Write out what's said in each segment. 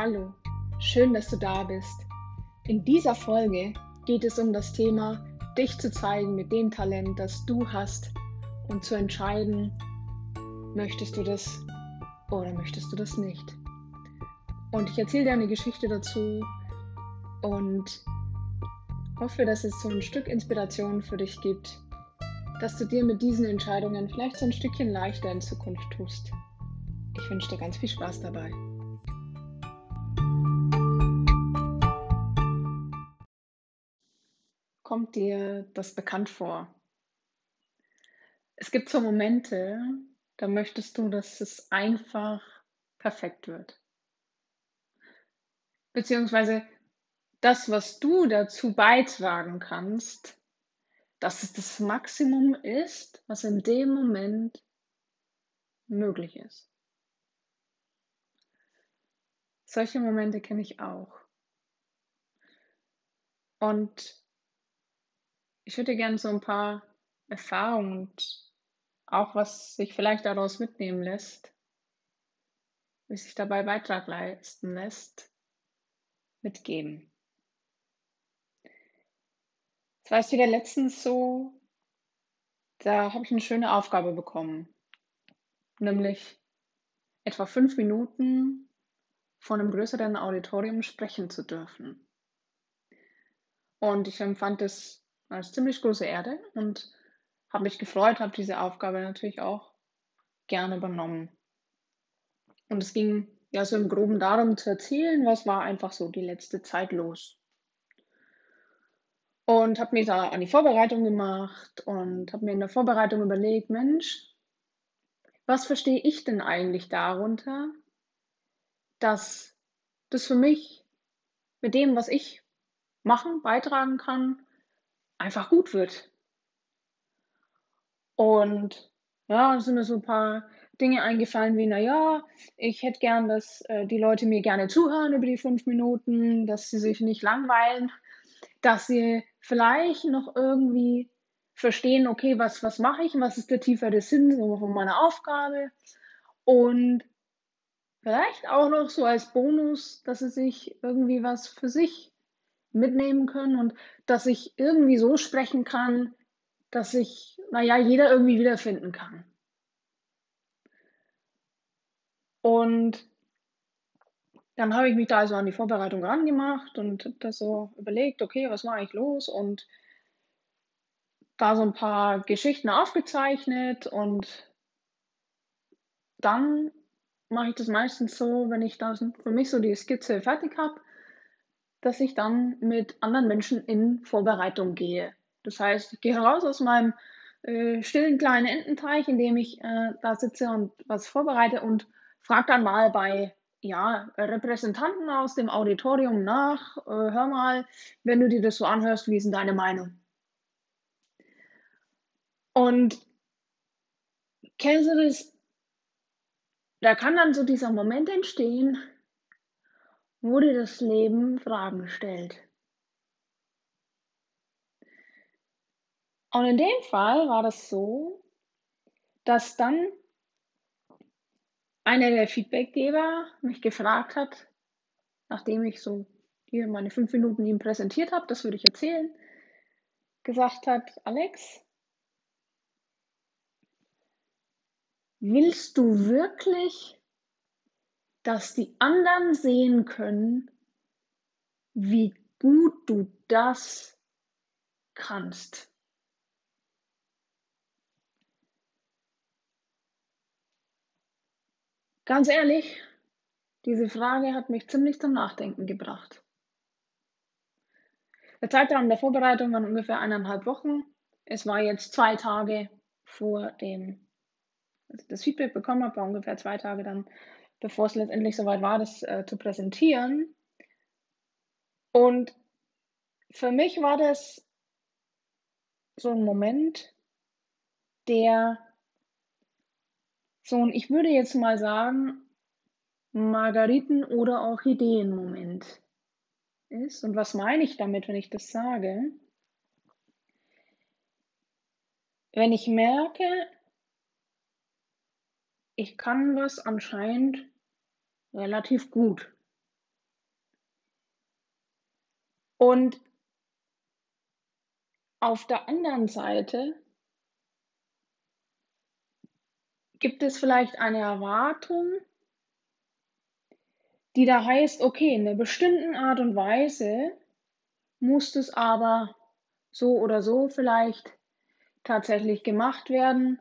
Hallo, schön, dass du da bist. In dieser Folge geht es um das Thema, dich zu zeigen mit dem Talent, das du hast und zu entscheiden, möchtest du das oder möchtest du das nicht. Und ich erzähle dir eine Geschichte dazu und hoffe, dass es so ein Stück Inspiration für dich gibt, dass du dir mit diesen Entscheidungen vielleicht so ein Stückchen leichter in Zukunft tust. Ich wünsche dir ganz viel Spaß dabei. Kommt dir das bekannt vor? Es gibt so Momente, da möchtest du, dass es einfach perfekt wird. Beziehungsweise das, was du dazu beitragen kannst, dass es das Maximum ist, was in dem Moment möglich ist. Solche Momente kenne ich auch. Und ich würde gerne so ein paar Erfahrungen und auch was sich vielleicht daraus mitnehmen lässt, wie sich dabei Beitrag leisten lässt, mitgeben. Es war jetzt wieder letztens so, da habe ich eine schöne Aufgabe bekommen, nämlich etwa fünf Minuten vor einem größeren Auditorium sprechen zu dürfen. Und ich empfand es als ziemlich große Erde und habe mich gefreut, habe diese Aufgabe natürlich auch gerne übernommen. Und es ging ja so im Groben darum zu erzählen, was war einfach so die letzte Zeit los. Und habe mir da an die Vorbereitung gemacht und habe mir in der Vorbereitung überlegt, Mensch, was verstehe ich denn eigentlich darunter, dass das für mich mit dem, was ich machen, beitragen kann, einfach gut wird. Und ja, sind mir so ein paar Dinge eingefallen wie, naja, ich hätte gern, dass äh, die Leute mir gerne zuhören über die fünf Minuten, dass sie sich nicht langweilen, dass sie vielleicht noch irgendwie verstehen, okay, was, was mache ich, was ist der tiefere Sinn von meiner Aufgabe und vielleicht auch noch so als Bonus, dass sie sich irgendwie was für sich mitnehmen können und dass ich irgendwie so sprechen kann, dass sich, naja, jeder irgendwie wiederfinden kann. Und dann habe ich mich da also an die Vorbereitung rangemacht und das so überlegt, okay, was mache ich los? Und da so ein paar Geschichten aufgezeichnet und dann mache ich das meistens so, wenn ich da für mich so die Skizze fertig habe, dass ich dann mit anderen Menschen in Vorbereitung gehe. Das heißt, ich gehe heraus aus meinem äh, stillen kleinen Ententeich, in dem ich äh, da sitze und was vorbereite und frage dann mal bei ja, Repräsentanten aus dem Auditorium nach, äh, hör mal, wenn du dir das so anhörst, wie ist denn deine Meinung? Und kennst du das? Da kann dann so dieser Moment entstehen, wo dir das Leben Fragen stellt. Und in dem Fall war das so, dass dann einer der Feedbackgeber mich gefragt hat, nachdem ich so hier meine fünf Minuten ihm präsentiert habe, das würde ich erzählen, gesagt hat, Alex, willst du wirklich dass die anderen sehen können, wie gut du das kannst. Ganz ehrlich, diese Frage hat mich ziemlich zum Nachdenken gebracht. Der Zeitraum der Vorbereitung war ungefähr eineinhalb Wochen. Es war jetzt zwei Tage vor dem, als das Feedback bekommen habe, war ungefähr zwei Tage dann bevor es letztendlich soweit war, das äh, zu präsentieren. Und für mich war das so ein Moment, der so ein, ich würde jetzt mal sagen, Margariten- oder Orchideen-Moment ist. Und was meine ich damit, wenn ich das sage? Wenn ich merke, ich kann was anscheinend relativ gut. Und auf der anderen Seite gibt es vielleicht eine Erwartung, die da heißt, okay, in einer bestimmten Art und Weise muss es aber so oder so vielleicht tatsächlich gemacht werden,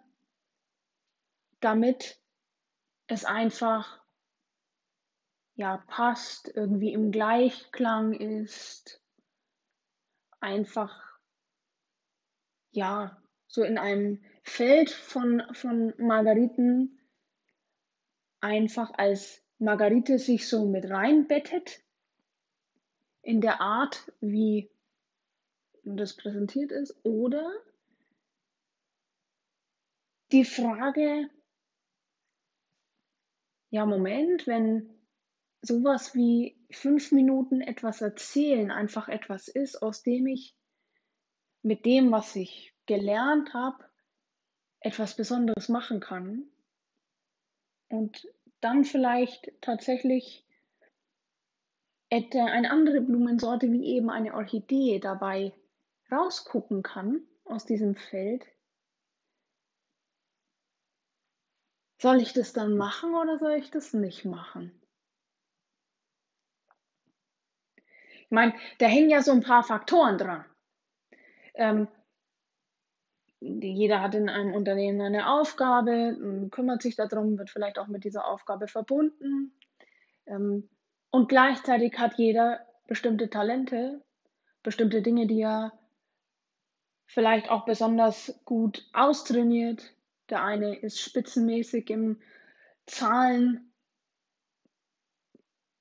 damit es einfach ja passt, irgendwie im Gleichklang ist, einfach ja so in einem Feld von, von Margariten einfach als Margarite sich so mit reinbettet in der Art, wie das präsentiert ist, oder die Frage, ja, Moment, wenn sowas wie fünf Minuten etwas erzählen einfach etwas ist, aus dem ich mit dem, was ich gelernt habe, etwas Besonderes machen kann. Und dann vielleicht tatsächlich eine andere Blumensorte wie eben eine Orchidee dabei rausgucken kann aus diesem Feld, soll ich das dann machen oder soll ich das nicht machen? Ich meine, da hängen ja so ein paar Faktoren dran. Ähm, jeder hat in einem Unternehmen eine Aufgabe, kümmert sich darum, wird vielleicht auch mit dieser Aufgabe verbunden. Ähm, und gleichzeitig hat jeder bestimmte Talente, bestimmte Dinge, die er vielleicht auch besonders gut austrainiert. Der eine ist spitzenmäßig im Zahlen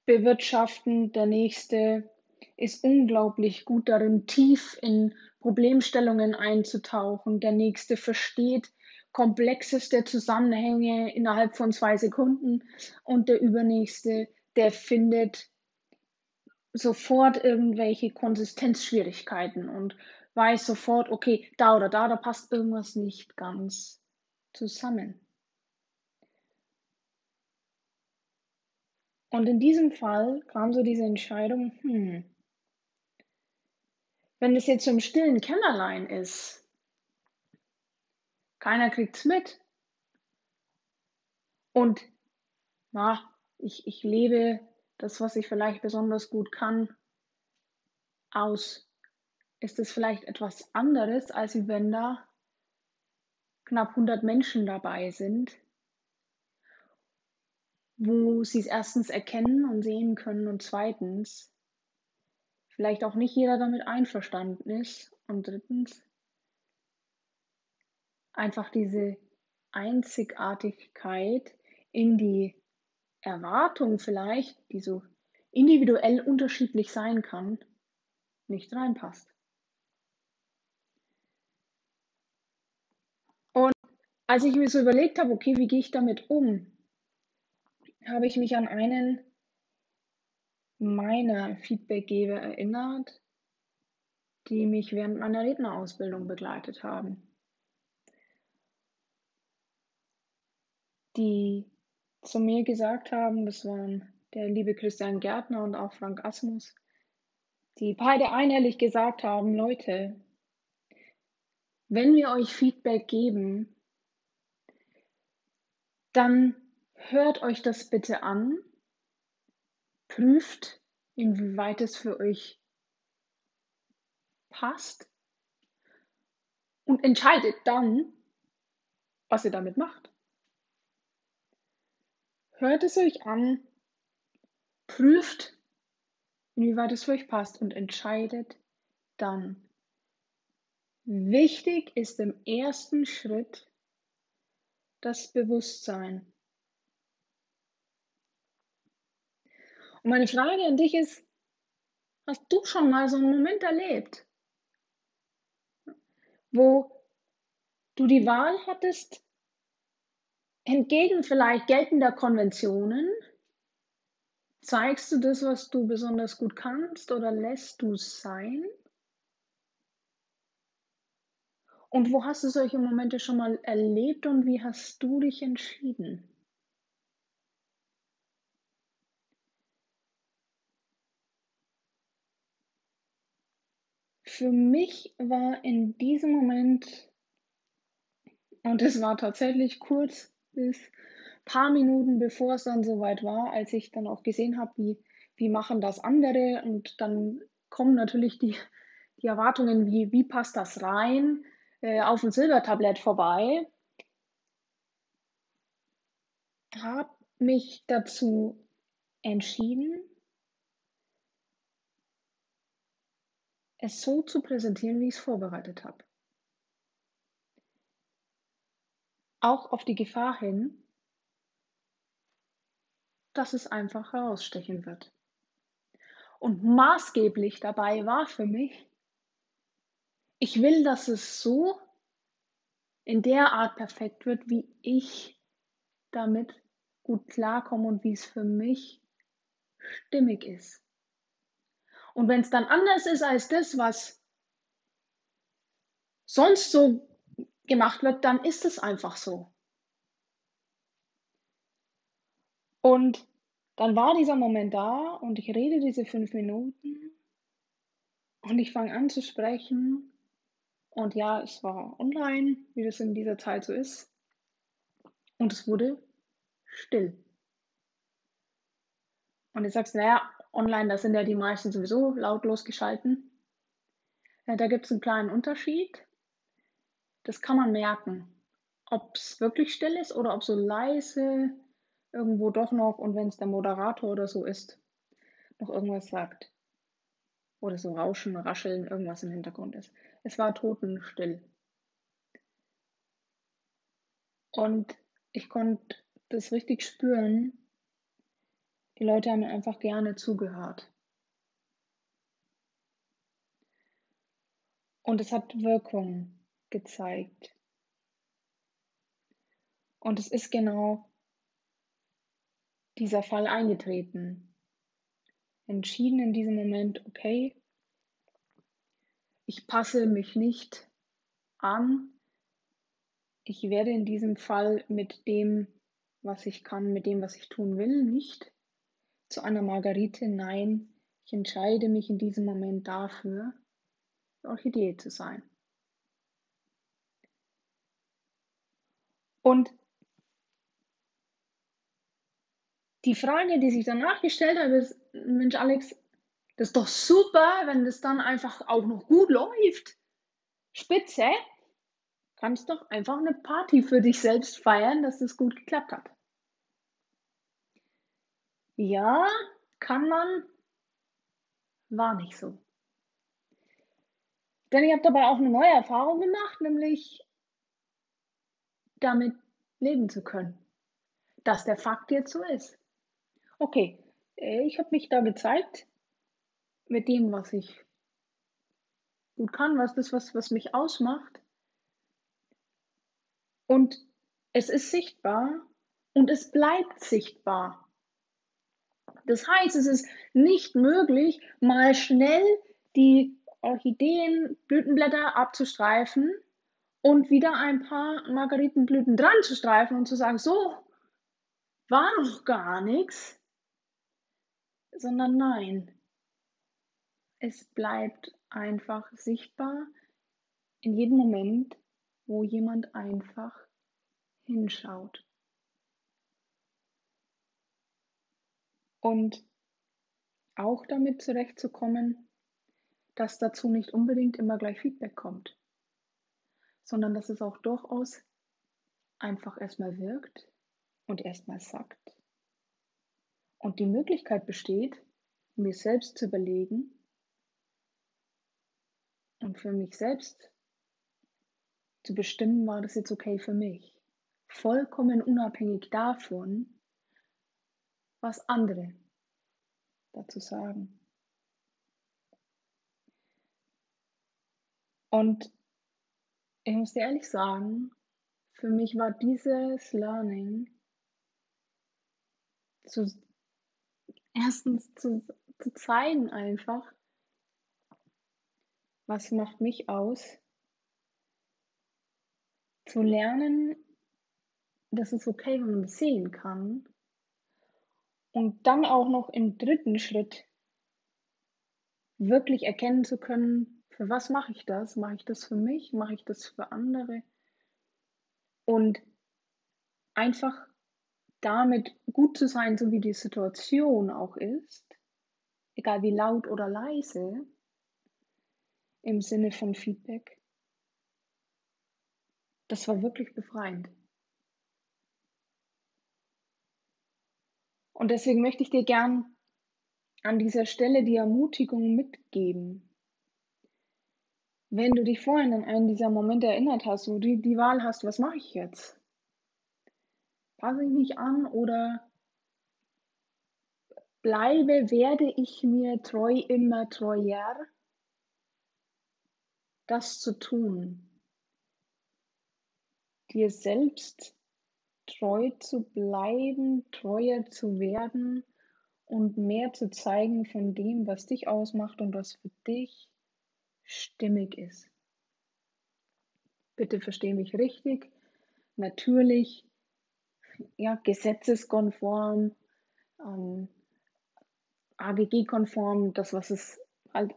bewirtschaften, der nächste ist unglaublich gut darin, tief in Problemstellungen einzutauchen. Der nächste versteht komplexeste Zusammenhänge innerhalb von zwei Sekunden und der übernächste, der findet sofort irgendwelche Konsistenzschwierigkeiten und weiß sofort, okay, da oder da, da passt irgendwas nicht ganz zusammen. Und in diesem Fall kam so diese Entscheidung, hm, wenn es jetzt so im stillen Kämmerlein ist, keiner kriegt's mit. Und na, ich, ich lebe das, was ich vielleicht besonders gut kann, aus. Ist es vielleicht etwas anderes, als wenn da knapp 100 Menschen dabei sind, wo sie es erstens erkennen und sehen können und zweitens vielleicht auch nicht jeder damit einverstanden ist und drittens einfach diese Einzigartigkeit in die Erwartung vielleicht, die so individuell unterschiedlich sein kann, nicht reinpasst. Und als ich mir so überlegt habe, okay, wie gehe ich damit um, habe ich mich an einen meiner Feedbackgeber erinnert, die mich während meiner Rednerausbildung begleitet haben. Die zu mir gesagt haben, das waren der liebe Christian Gärtner und auch Frank Asmus, die beide einhellig gesagt haben, Leute, wenn wir euch Feedback geben, dann hört euch das bitte an prüft, inwieweit es für euch passt und entscheidet dann, was ihr damit macht. Hört es euch an, prüft, inwieweit es für euch passt und entscheidet dann. Wichtig ist im ersten Schritt das Bewusstsein. Und meine Frage an dich ist, hast du schon mal so einen Moment erlebt, wo du die Wahl hattest, entgegen vielleicht geltender Konventionen, zeigst du das, was du besonders gut kannst oder lässt du es sein? Und wo hast du solche Momente schon mal erlebt und wie hast du dich entschieden? für mich war in diesem Moment, und es war tatsächlich kurz bis paar Minuten bevor es dann soweit war, als ich dann auch gesehen habe, wie, wie machen das andere und dann kommen natürlich die, die Erwartungen, wie, wie passt das rein, äh, auf ein Silbertablett vorbei. Habe mich dazu entschieden, es so zu präsentieren, wie ich es vorbereitet habe. Auch auf die Gefahr hin, dass es einfach herausstechen wird. Und maßgeblich dabei war für mich, ich will, dass es so in der Art perfekt wird, wie ich damit gut klarkomme und wie es für mich stimmig ist. Und wenn es dann anders ist als das, was sonst so gemacht wird, dann ist es einfach so. Und dann war dieser Moment da und ich rede diese fünf Minuten und ich fange an zu sprechen. Und ja, es war online, wie das in dieser Zeit so ist. Und es wurde still. Und du sagst, naja, online, da sind ja die meisten sowieso lautlos geschalten. Ja, da gibt es einen kleinen Unterschied. Das kann man merken, ob es wirklich still ist oder ob so leise irgendwo doch noch und wenn es der Moderator oder so ist, noch irgendwas sagt. Oder so Rauschen, Rascheln, irgendwas im Hintergrund ist. Es war totenstill. Und ich konnte das richtig spüren. Die Leute haben mir einfach gerne zugehört. Und es hat Wirkung gezeigt. Und es ist genau dieser Fall eingetreten. Entschieden in diesem Moment, okay, ich passe mich nicht an. Ich werde in diesem Fall mit dem, was ich kann, mit dem, was ich tun will, nicht zu einer Margarite. Nein, ich entscheide mich in diesem Moment dafür, Orchidee zu sein. Und die Frage, die sich danach gestellt hat, ist, Mensch, Alex, das ist doch super, wenn das dann einfach auch noch gut läuft. Spitze. Kannst doch einfach eine Party für dich selbst feiern, dass das gut geklappt hat. Ja, kann man, war nicht so. Denn ich habe dabei auch eine neue Erfahrung gemacht, nämlich damit leben zu können, dass der Fakt jetzt so ist. Okay, äh, ich habe mich da gezeigt mit dem, was ich gut kann, was das, was, was mich ausmacht. Und es ist sichtbar und es bleibt sichtbar. Das heißt, es ist nicht möglich, mal schnell die Orchideen, Blütenblätter abzustreifen und wieder ein paar Margaritenblüten dran zu streifen und zu sagen, so, war doch gar nichts sondern nein, es bleibt einfach sichtbar in jedem Moment, wo jemand einfach hinschaut. Und auch damit zurechtzukommen, dass dazu nicht unbedingt immer gleich Feedback kommt, sondern dass es auch durchaus einfach erstmal wirkt und erstmal sagt, und die Möglichkeit besteht, mir selbst zu überlegen und für mich selbst zu bestimmen, war das jetzt okay für mich. Vollkommen unabhängig davon, was andere dazu sagen. Und ich muss dir ehrlich sagen, für mich war dieses Learning zu erstens zu, zu zeigen einfach, was macht mich aus, zu lernen, dass es okay, wenn man das sehen kann. Und dann auch noch im dritten Schritt wirklich erkennen zu können, Für was mache ich das? Mache ich das für mich? Mache ich das für andere? Und einfach damit gut zu sein, so wie die Situation auch ist, egal wie laut oder leise, im Sinne von Feedback, das war wirklich befreiend. Und deswegen möchte ich dir gern an dieser Stelle die Ermutigung mitgeben. Wenn du dich vorhin an einen dieser Momente erinnert hast, wo du die Wahl hast, was mache ich jetzt? Passe ich mich an oder bleibe, werde ich mir treu immer treuer, das zu tun, dir selbst treu zu bleiben, treuer zu werden und mehr zu zeigen von dem, was dich ausmacht und was für dich stimmig ist. Bitte verstehe mich richtig. Natürlich, ja, gesetzeskonform, ähm, AGG-konform, das, was es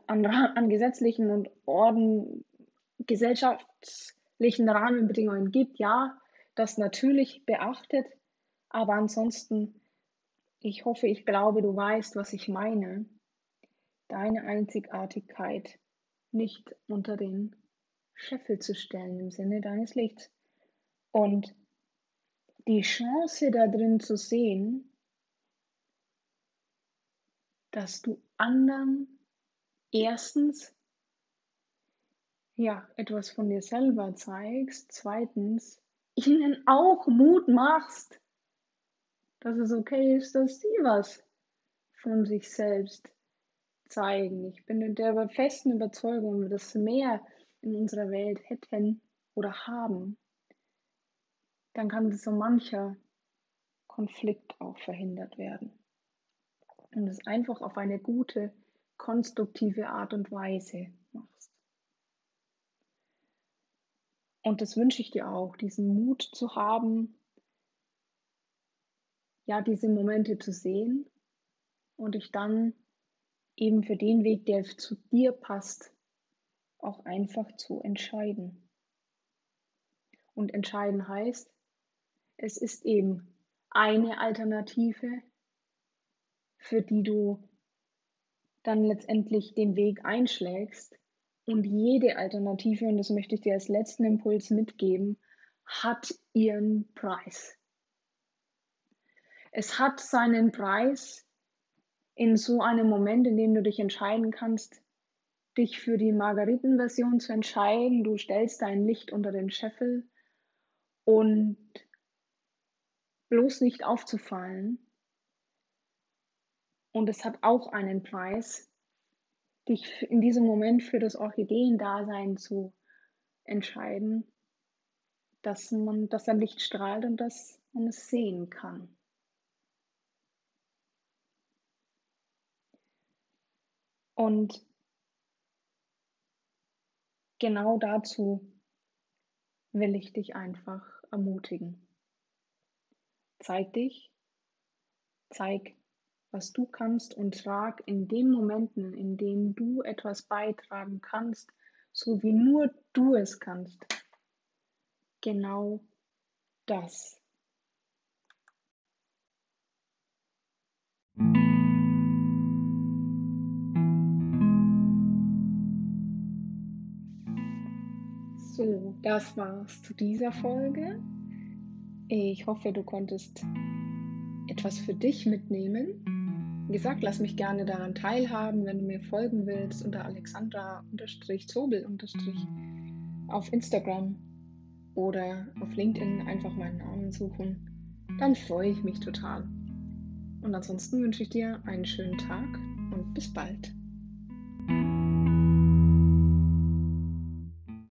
an, an gesetzlichen und Orden, gesellschaftlichen Rahmenbedingungen gibt, ja, das natürlich beachtet, aber ansonsten, ich hoffe, ich glaube, du weißt, was ich meine. Deine Einzigartigkeit nicht unter den Scheffel zu stellen im Sinne deines Lichts. Und die Chance da drin zu sehen, dass du anderen erstens ja etwas von dir selber zeigst, zweitens ihnen auch Mut machst, dass es okay ist, dass sie was von sich selbst zeigen. Ich bin in der festen Überzeugung, dass mehr in unserer Welt hätten oder haben, dann kann so mancher Konflikt auch verhindert werden. Und es einfach auf eine gute, konstruktive Art und Weise machst. Und das wünsche ich dir auch, diesen Mut zu haben, ja, diese Momente zu sehen und dich dann eben für den Weg, der zu dir passt, auch einfach zu entscheiden. Und entscheiden heißt, es ist eben eine Alternative, für die du dann letztendlich den Weg einschlägst. Und jede Alternative, und das möchte ich dir als letzten Impuls mitgeben, hat ihren Preis. Es hat seinen Preis, in so einem Moment, in dem du dich entscheiden kannst, dich für die Margaritenversion zu entscheiden. Du stellst dein Licht unter den Scheffel und bloß nicht aufzufallen. Und es hat auch einen Preis, dich in diesem Moment für das Orchideendasein zu entscheiden, dass man, dass ein Licht strahlt und dass man es sehen kann. Und genau dazu will ich dich einfach ermutigen. Zeig dich, zeig, was du kannst und trag in den Momenten, in denen du etwas beitragen kannst, so wie nur du es kannst, genau das. So, das war's zu dieser Folge. Ich hoffe, du konntest etwas für dich mitnehmen. Wie gesagt, lass mich gerne daran teilhaben, wenn du mir folgen willst unter Alexandra-Zobel- auf Instagram oder auf LinkedIn einfach meinen Namen suchen. Dann freue ich mich total. Und ansonsten wünsche ich dir einen schönen Tag und bis bald.